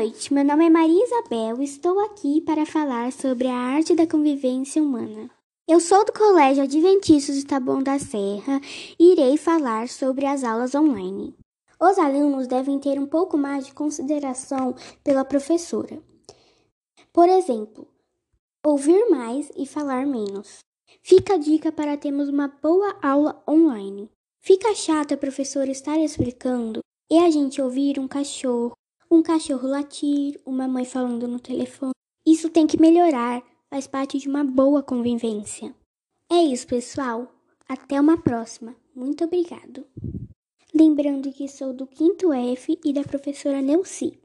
noite, meu nome é Maria Isabel e estou aqui para falar sobre a arte da convivência humana. Eu sou do Colégio Adventistas de Taboão da Serra e irei falar sobre as aulas online. Os alunos devem ter um pouco mais de consideração pela professora. Por exemplo, ouvir mais e falar menos. Fica a dica para termos uma boa aula online. Fica chato a professora estar explicando e a gente ouvir um cachorro, um cachorro latir, uma mãe falando no telefone. Isso tem que melhorar, faz parte de uma boa convivência. É isso, pessoal. Até uma próxima. Muito obrigado. Lembrando que sou do quinto F e da professora Neuci.